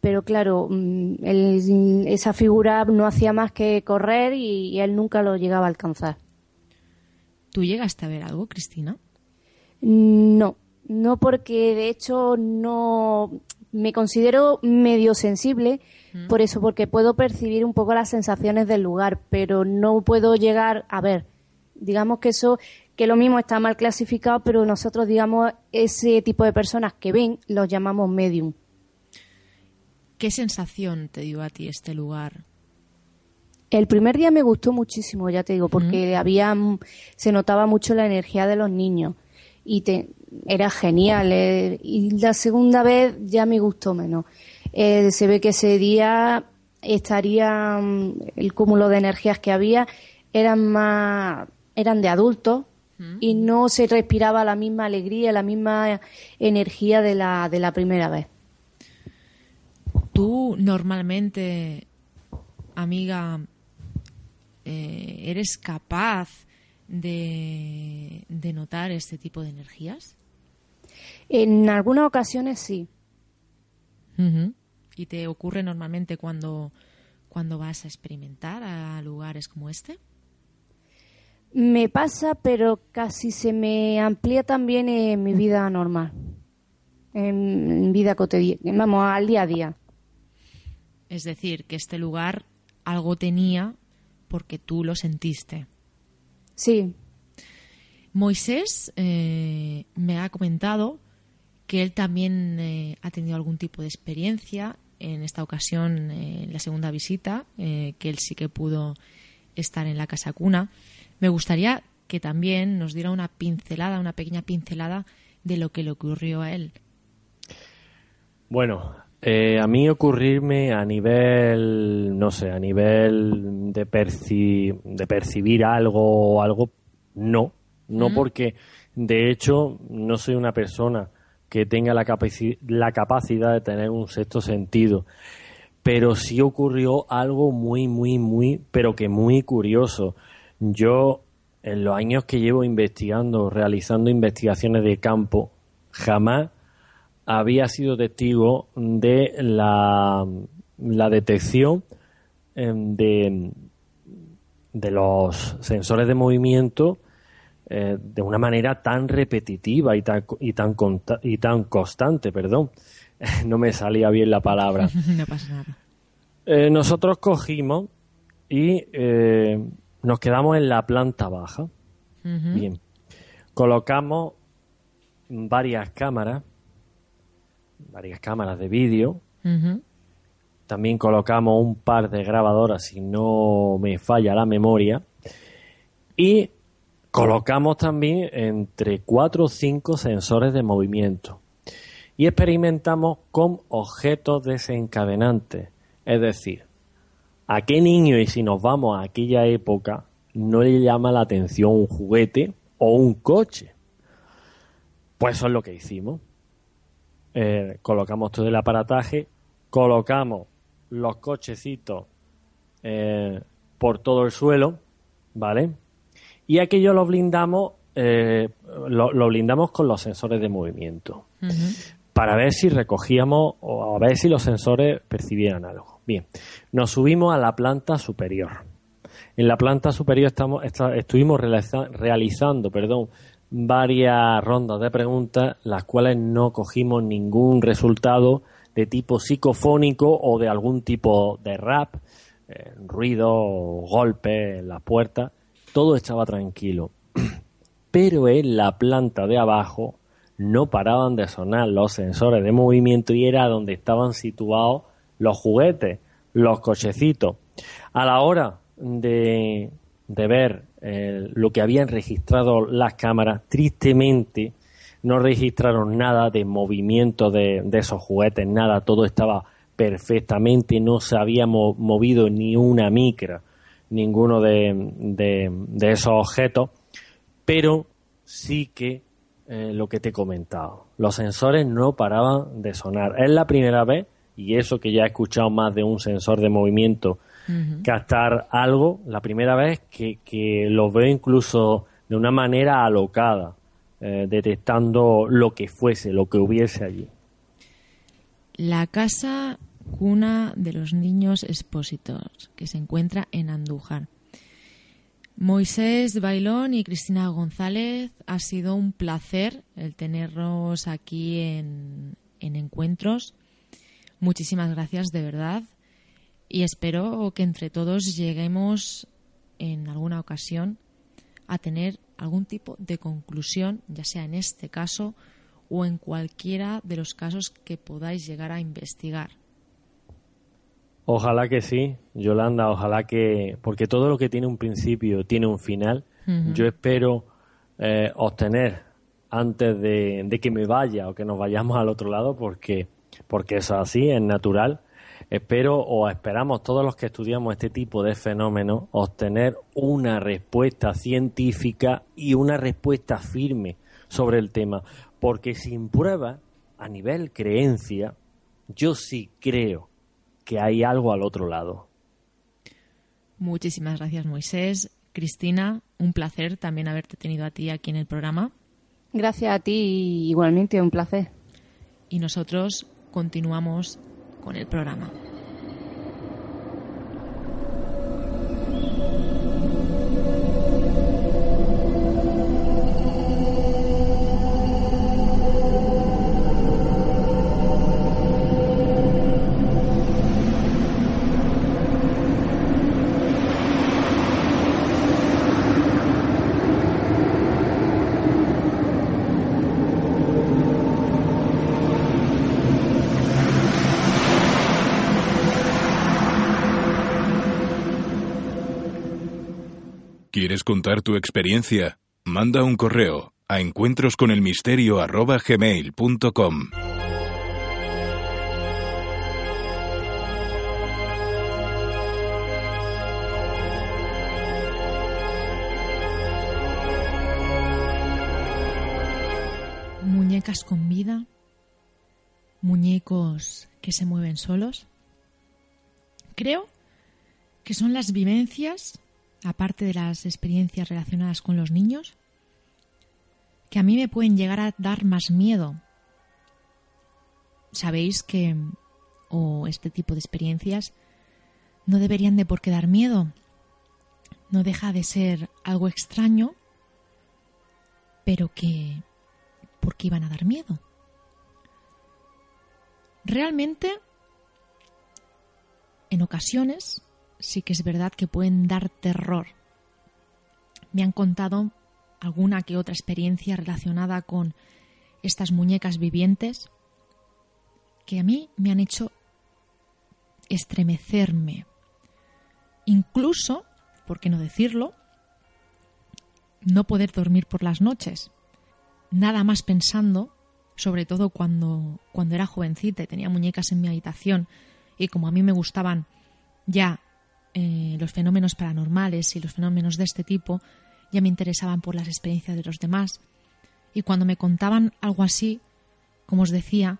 pero claro, mm, esa figura no hacía más que correr y, él nunca lo llegaba a alcanzar. ¿Tú llegaste a ver algo, Cristina? No, no porque de hecho no me considero medio sensible, mm. por eso, porque puedo percibir un poco las sensaciones del lugar, pero no puedo llegar a ver. Digamos que eso que lo mismo está mal clasificado, pero nosotros, digamos, ese tipo de personas que ven los llamamos medium. ¿Qué sensación te dio a ti este lugar? El primer día me gustó muchísimo, ya te digo, porque había se notaba mucho la energía de los niños y te, era genial. Eh, y la segunda vez ya me gustó menos. Eh, se ve que ese día estaría mm, el cúmulo de energías que había eran más eran de adultos y no se respiraba la misma alegría, la misma energía de la, de la primera vez. Tú normalmente, amiga, eh, ¿eres capaz de, de notar este tipo de energías? En algunas ocasiones sí. ¿Y te ocurre normalmente cuando, cuando vas a experimentar a lugares como este? Me pasa, pero casi se me amplía también en mi vida normal, en vida cotidiana, vamos, al día a día. Es decir, que este lugar algo tenía porque tú lo sentiste. Sí. Moisés eh, me ha comentado que él también eh, ha tenido algún tipo de experiencia en esta ocasión, eh, en la segunda visita, que él sí que pudo estar en la casa cuna. Me gustaría que también nos diera una pincelada, una pequeña pincelada de lo que le ocurrió a él. Bueno, a mí ocurrirme a nivel, no sé, a nivel de, de percibir algo o algo, no, no porque, de hecho, no soy una persona que tenga la, la capacidad de tener un sexto sentido. Pero sí ocurrió algo muy, muy, muy, pero que muy curioso. Yo, en los años que llevo investigando, realizando investigaciones de campo, jamás había sido testigo de la, la detección em, de, de los sensores de movimiento eh, de una manera tan repetitiva y tan, y tan, y tan constante, perdón. no me salía bien la palabra. no pasa nada. Eh, nosotros cogimos y eh, nos quedamos en la planta baja. Bien. Colocamos varias cámaras, varias cámaras de vídeo. También colocamos un par de grabadoras, si no me falla la memoria. Y Colocamos también entre 4 o 5 sensores de movimiento y experimentamos con objetos desencadenantes. Es decir, ¿a qué niño, y si nos vamos a aquella época, no le llama la atención un juguete o un coche? Pues eso es lo que hicimos. Eh, colocamos todo el aparataje, colocamos los cochecitos eh, por todo el suelo, ¿vale? y aquello lo blindamos, eh, lo, blindamos con los sensores de movimiento para ver si recogíamos o a ver si los sensores percibieran algo. Bien, nos subimos a la planta superior. En la planta superior estamos, estuvimos realizando perdón, varias rondas de preguntas, las cuales no cogimos ningún resultado de tipo psicofónico o de algún tipo de rap, eh, ruido, golpe en la puerta todo estaba tranquilo. Pero en la planta de abajo no paraban de sonar los sensores de movimiento y era donde estaban situados los juguetes, los cochecitos. A la hora de, ver eh, lo que habían registrado las cámaras, tristemente no registraron nada de movimiento de, esos juguetes, nada, todo estaba perfectamente, no se había movido ni una micra ninguno de, de, esos objetos, pero sí que eh, lo que te he comentado, los sensores no paraban de sonar. Es la primera vez, y eso que ya he escuchado más de un sensor de movimiento captar algo, la primera vez que, que lo veo incluso de una manera alocada, eh, detectando lo que fuese, lo que hubiese allí. La casa cuna de los niños expósitos, que se encuentra en Andújar. Moisés Bailón y Cristina González, ha sido un placer el tenerlos aquí en, en encuentros. Muchísimas gracias de verdad y espero que entre todos lleguemos en alguna ocasión a tener algún tipo de conclusión, ya sea en este caso o en cualquiera de los casos que podáis llegar a investigar. Ojalá que sí, Yolanda, ojalá que, porque todo lo que tiene un principio tiene un final. Yo espero eh, obtener antes de, que me vaya o que nos vayamos al otro lado, porque, porque eso es así, es natural. Espero o esperamos todos los que estudiamos este tipo de fenómenos obtener una respuesta científica y una respuesta firme sobre el tema, porque sin prueba, a nivel creencia, yo sí creo que hay algo al otro lado. Muchísimas gracias, Moisés. Cristina, un placer también haberte tenido a ti aquí en el programa. Gracias a ti, igualmente un placer. Y nosotros continuamos con el programa. Contar tu experiencia? Manda un correo a encuentrosconelmisterio@gmail.com. Muñecas con vida, muñecos que se mueven solos. Creo que son las vivencias, aparte de las experiencias relacionadas con los niños, que a mí me pueden llegar a dar más miedo. Sabéis que, o este tipo de experiencias, no deberían de por qué dar miedo. No deja de ser algo extraño, pero que, ¿por qué iban a dar miedo? Realmente, en ocasiones, sí que es verdad que pueden dar terror. Me han contado alguna que otra experiencia relacionada con estas muñecas vivientes que a mí me han hecho estremecerme. Incluso, por qué no decirlo, no poder dormir por las noches. Nada más pensando, sobre todo cuando, cuando era jovencita y tenía muñecas en mi habitación y como a mí me gustaban ya eh, los fenómenos paranormales y los fenómenos de este tipo, ya me interesaban por las experiencias de los demás. Y cuando me contaban algo así, como os decía,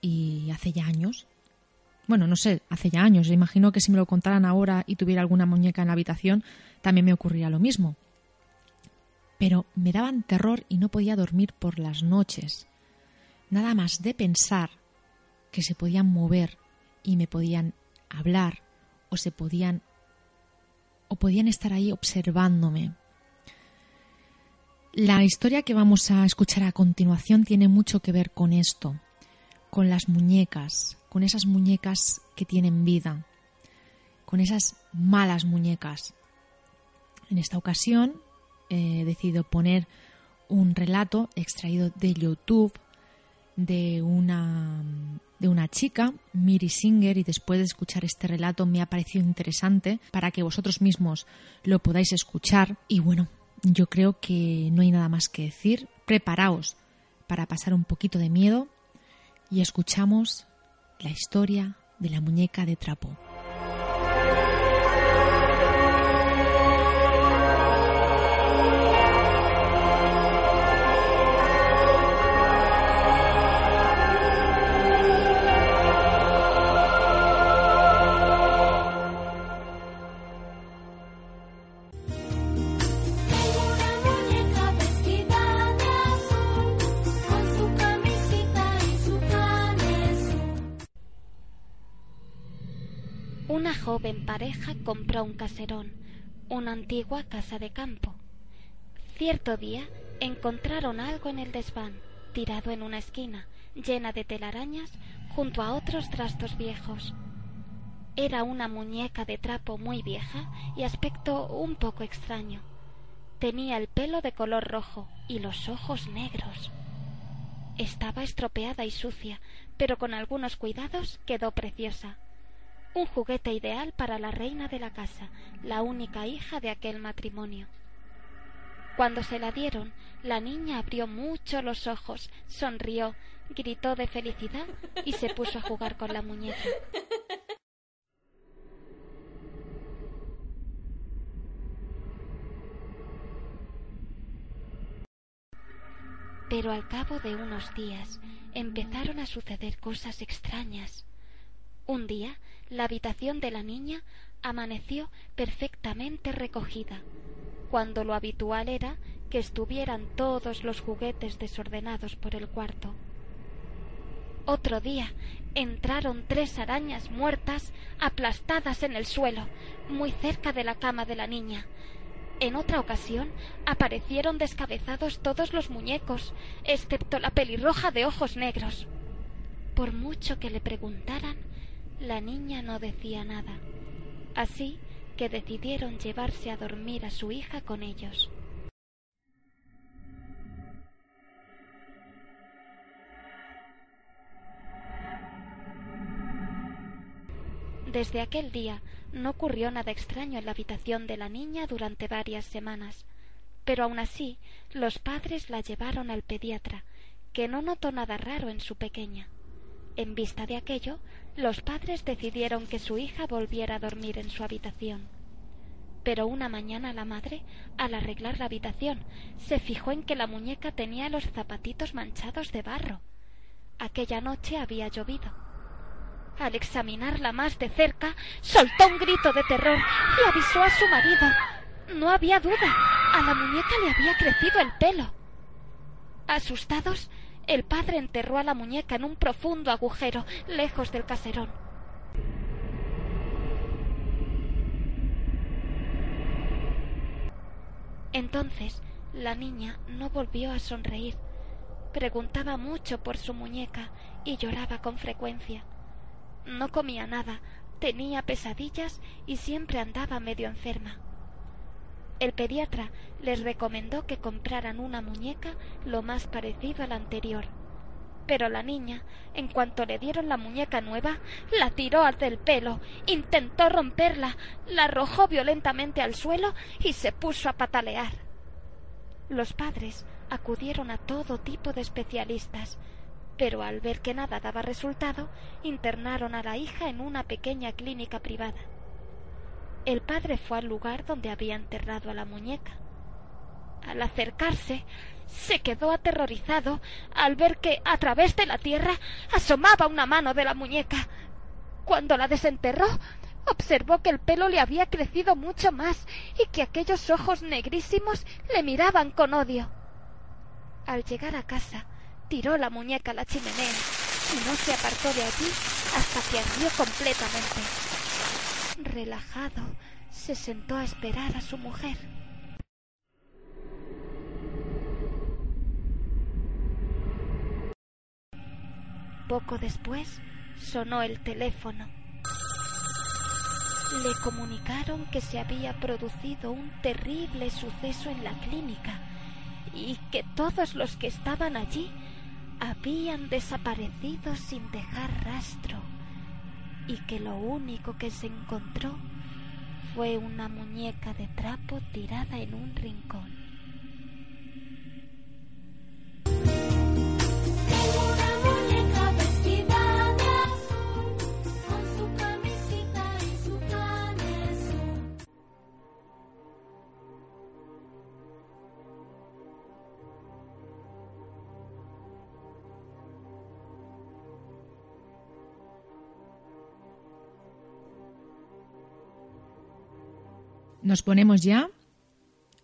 y hace ya años, bueno, no sé, hace ya años, imagino que si me lo contaran ahora y tuviera alguna muñeca en la habitación, también me ocurría lo mismo. Pero me daban terror y no podía dormir por las noches. Nada más de pensar que se podían mover y me podían hablar o se podían o podían estar ahí observándome. La historia que vamos a escuchar a continuación tiene mucho que ver con esto, con las muñecas, con esas muñecas que tienen vida, con esas malas muñecas. En esta ocasión he decidido poner un relato extraído de YouTube de una de una chica, Miri Singer, y después de escuchar este relato me ha parecido interesante para que vosotros mismos lo podáis escuchar. Y bueno, yo creo que no hay nada más que decir. Preparaos para pasar un poquito de miedo y escuchamos la historia de la muñeca de trapo. Pareja compró un caserón, una antigua casa de campo. Cierto día encontraron algo en el desván, tirado en una esquina, llena de telarañas, junto a otros trastos viejos. Era una muñeca de trapo muy vieja y aspecto un poco extraño. Tenía el pelo de color rojo y los ojos negros. Estaba estropeada y sucia, pero con algunos cuidados quedó preciosa un juguete ideal para la reina de la casa, la única hija de aquel matrimonio. Cuando se la dieron, la niña abrió mucho los ojos, sonrió, gritó de felicidad y se puso a jugar con la muñeca. Pero al cabo de unos días empezaron a suceder cosas extrañas. Un día la habitación de la niña amaneció perfectamente recogida, cuando lo habitual era que estuvieran todos los juguetes desordenados por el cuarto. Otro día entraron tres arañas muertas aplastadas en el suelo, muy cerca de la cama de la niña. En otra ocasión aparecieron descabezados todos los muñecos, excepto la pelirroja de ojos negros. Por mucho que le preguntaran, la niña no decía nada, así que decidieron llevarse a dormir a su hija con ellos. Desde aquel día no ocurrió nada extraño en la habitación de la niña durante varias semanas, pero aun así los padres la llevaron al pediatra, que no notó nada raro en su pequeña. En vista de aquello, los padres decidieron que su hija volviera a dormir en su habitación. Pero una mañana la madre, al arreglar la habitación, se fijó en que la muñeca tenía los zapatitos manchados de barro. Aquella noche había llovido. Al examinarla más de cerca, soltó un grito de terror y avisó a su marido. No había duda, a la muñeca le había crecido el pelo. Asustados, el padre enterró a la muñeca en un profundo agujero, lejos del caserón. Entonces la niña no volvió a sonreír. Preguntaba mucho por su muñeca y lloraba con frecuencia. No comía nada, tenía pesadillas y siempre andaba medio enferma. El pediatra les recomendó que compraran una muñeca lo más parecido a la anterior. Pero la niña, en cuanto le dieron la muñeca nueva, la tiró del pelo, intentó romperla, la arrojó violentamente al suelo y se puso a patalear. Los padres acudieron a todo tipo de especialistas, pero al ver que nada daba resultado, internaron a la hija en una pequeña clínica privada. El padre fue al lugar donde había enterrado a la muñeca. Al acercarse, se quedó aterrorizado al ver que a través de la tierra asomaba una mano de la muñeca. Cuando la desenterró, observó que el pelo le había crecido mucho más y que aquellos ojos negrísimos le miraban con odio. Al llegar a casa, tiró la muñeca a la chimenea y no se apartó de allí hasta que ardió completamente. Relajado, se sentó a esperar a su mujer. Poco después sonó el teléfono. Le comunicaron que se había producido un terrible suceso en la clínica y que todos los que estaban allí habían desaparecido sin dejar rastro y que lo único que se encontró fue una muñeca de trapo tirada en un rincón. Nos ponemos ya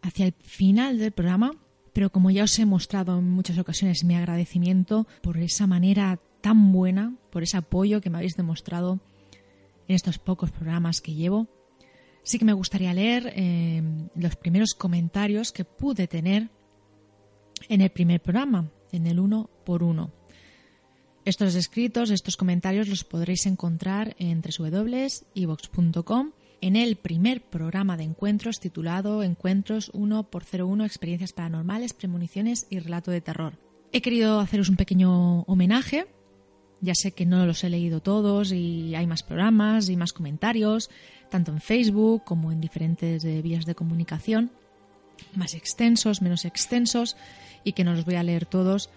hacia el final del programa, pero como ya os he mostrado en muchas ocasiones mi agradecimiento por esa manera tan buena, por ese apoyo que me habéis demostrado en estos pocos programas que llevo, sí que me gustaría leer eh, los primeros comentarios que pude tener en el primer programa, en el uno por uno. Estos escritos, estos comentarios los podréis encontrar en www.evox.com en el primer programa de encuentros titulado Encuentros 1 por 01 Experiencias Paranormales, Premoniciones y Relato de Terror. He querido haceros un pequeño homenaje. Ya sé que no los he leído todos y hay más programas y más comentarios, tanto en Facebook como en diferentes eh, vías de comunicación, más extensos, menos extensos, y que no los voy a leer todos,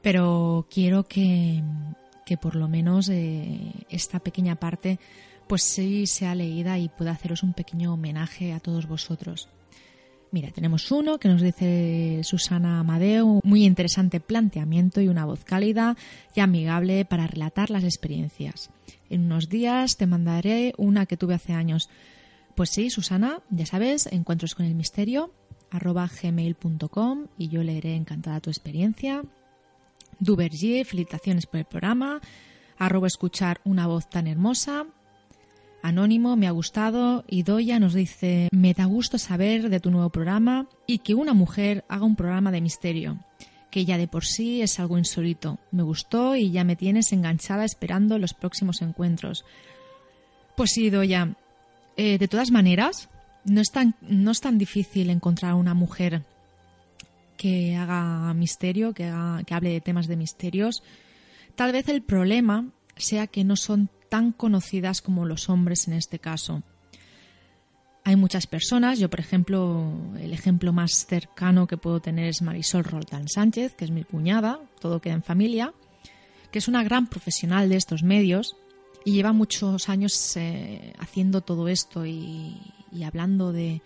pero quiero que, que por lo menos eh, esta pequeña parte pues sí sea leída y pueda haceros un pequeño homenaje a todos vosotros. Mira, tenemos uno que nos dice Susana Amadeo, muy interesante planteamiento y una voz cálida y amigable para relatar las experiencias. En unos días te mandaré una que tuve hace años. Pues sí, Susana, ya sabes, encuentros con el misterio arroba gmail.com y yo leeré encantada tu experiencia. Duvergier, felicitaciones por el programa. Arroba escuchar una voz tan hermosa. Anónimo, me ha gustado. Y Doya nos dice, me da gusto saber de tu nuevo programa y que una mujer haga un programa de misterio, que ya de por sí es algo insólito. Me gustó y ya me tienes enganchada esperando los próximos encuentros. Pues sí, Doya. Eh, de todas maneras, no es, tan, no es tan difícil encontrar una mujer que haga misterio, que, haga, que hable de temas de misterios. Tal vez el problema sea que no son tan conocidas como los hombres en este caso. Hay muchas personas, yo por ejemplo, el ejemplo más cercano que puedo tener es Marisol Roldán Sánchez, que es mi cuñada, todo queda en familia, que es una gran profesional de estos medios y lleva muchos años eh, haciendo todo esto y, hablando de,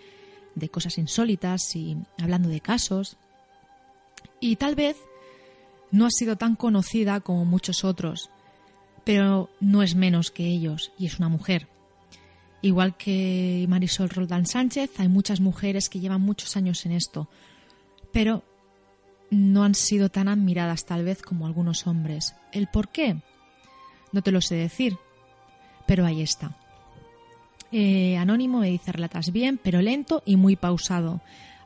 de cosas insólitas y hablando de casos. Y tal vez no ha sido tan conocida como muchos otros, pero no es menos que ellos y es una mujer. Igual que Marisol Roldán Sánchez, hay muchas mujeres que llevan muchos años en esto, pero no han sido tan admiradas tal vez como algunos hombres. ¿El por qué? No te lo sé decir, pero ahí está. Eh, Anónimo me dice relatas bien, pero lento y muy pausado.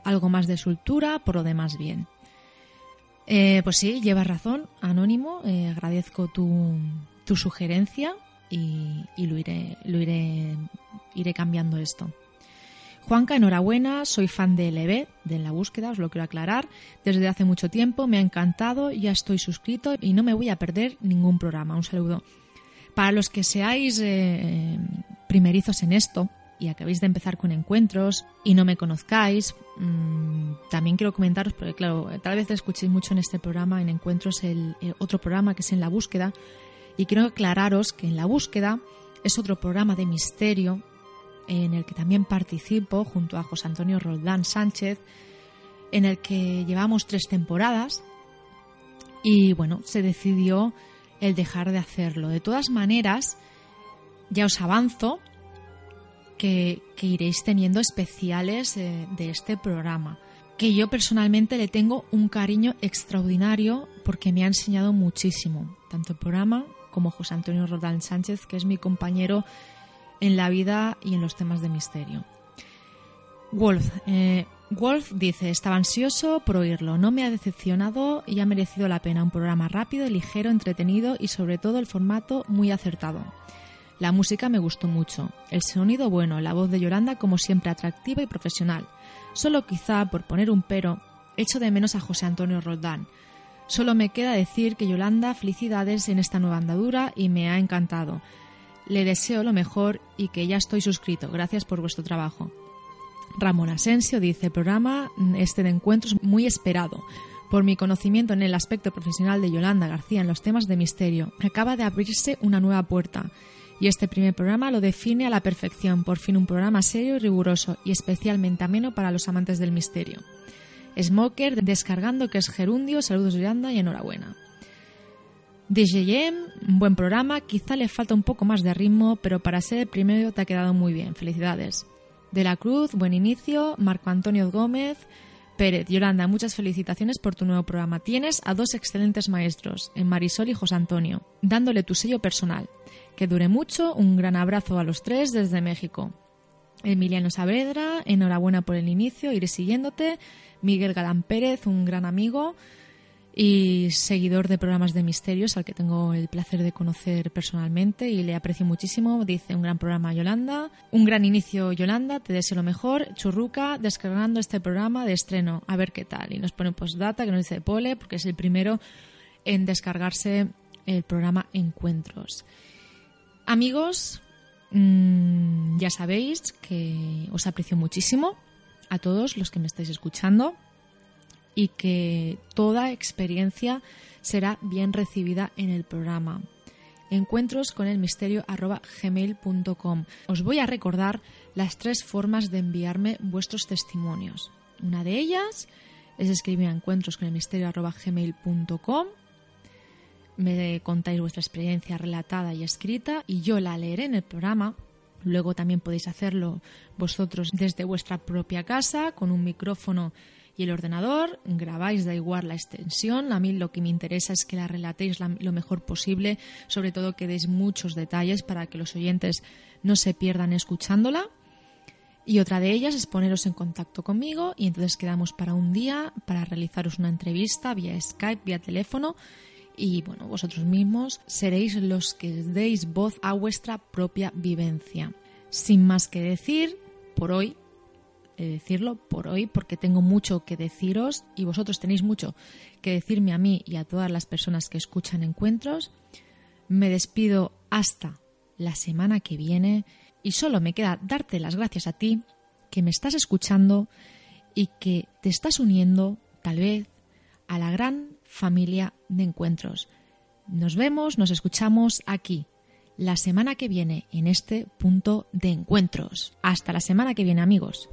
Algo más de soltura, por lo demás bien. Eh, pues sí, llevas razón, Anónimo. Eh, agradezco tu, tu sugerencia y, lo, iré, lo iré, iré cambiando esto. Juanca, enhorabuena, soy fan de LB, de En la búsqueda, os lo quiero aclarar. Desde hace mucho tiempo me ha encantado, ya estoy suscrito y no me voy a perder ningún programa. Un saludo. Para los que seáis eh, primerizos en esto y acabéis de empezar con encuentros y no me conozcáis, mm, también quiero comentaros, porque claro, tal vez escuchéis mucho en este programa, en encuentros, el otro programa que es En la búsqueda, y quiero aclararos que en la búsqueda es otro programa de misterio en el que también participo junto a José Antonio Roldán Sánchez, en el que llevamos tres temporadas y bueno, se decidió el dejar de hacerlo. De todas maneras, ya os avanzo que, iréis teniendo especiales de este programa, que yo personalmente le tengo un cariño extraordinario porque me ha enseñado muchísimo, tanto el programa como José Antonio Rodán Sánchez, que es mi compañero en la vida y en los temas de misterio. Wolf, eh, Wolf dice, estaba ansioso por oírlo, no me ha decepcionado y ha merecido la pena. Un programa rápido, ligero, entretenido y sobre todo el formato muy acertado. La música me gustó mucho, el sonido bueno, la voz de Yolanda como siempre atractiva y profesional. Solo quizá por poner un pero, echo de menos a José Antonio Roldán, Solo me queda decir que Yolanda, felicidades en esta nueva andadura y me ha encantado. Le deseo lo mejor y que ya estoy suscrito. Gracias por vuestro trabajo. Ramón Asensio dice, programa este de encuentros muy esperado. Por mi conocimiento en el aspecto profesional de Yolanda García en los temas de misterio, acaba de abrirse una nueva puerta. Y este primer programa lo define a la perfección, por fin un programa serio y riguroso y especialmente ameno para los amantes del misterio. Smoker descargando que es gerundio, saludos Yolanda y enhorabuena. DJM, buen programa, quizá le falta un poco más de ritmo, pero para ser el primero te ha quedado muy bien, felicidades. De la Cruz, buen inicio, Marco Antonio Gómez, Pérez, Yolanda, muchas felicitaciones por tu nuevo programa. Tienes a dos excelentes maestros, en Marisol y José Antonio, dándole tu sello personal. Que dure mucho, un gran abrazo a los tres desde México. Emiliano Saavedra, enhorabuena por el inicio, iré siguiéndote. Miguel Galán Pérez, un gran amigo y seguidor de programas de misterios al que tengo el placer de conocer personalmente y le aprecio muchísimo. Dice un gran programa Yolanda, un gran inicio Yolanda, te deseo lo mejor. Churruca, descargando este programa de estreno, a ver qué tal. Y nos pone postdata que nos dice Pole porque es el primero en descargarse el programa Encuentros. Amigos, mm, ya sabéis que os aprecio muchísimo a todos los que me estáis escuchando y que toda experiencia será bien recibida en el programa. Encuentros con el misterio gmail.com. Os voy a recordar las tres formas de enviarme vuestros testimonios. Una de ellas es escribir a encuentros con el misterio gmail.com. Me contáis vuestra experiencia relatada y escrita y yo la leeré en el programa Luego también podéis hacerlo vosotros desde vuestra propia casa con un micrófono y el ordenador, grabáis, da igual la extensión. A mí lo que me interesa es que la relatéis lo mejor posible, sobre todo que deis muchos detalles para que los oyentes no se pierdan escuchándola. Y otra de ellas es poneros en contacto conmigo y entonces quedamos para un día para realizaros una entrevista vía Skype, vía teléfono y bueno, vosotros mismos seréis los que deis voz a vuestra propia vivencia. Sin más que decir, por hoy, decirlo por hoy, porque tengo mucho que deciros y vosotros tenéis mucho que decirme a mí y a todas las personas que escuchan encuentros, me despido hasta la semana que viene y solo me queda darte las gracias a ti que me estás escuchando y que te estás uniendo, tal vez, a la gran familia de encuentros. Nos vemos, nos escuchamos aquí la semana que viene en este punto de encuentros. Hasta la semana que viene amigos.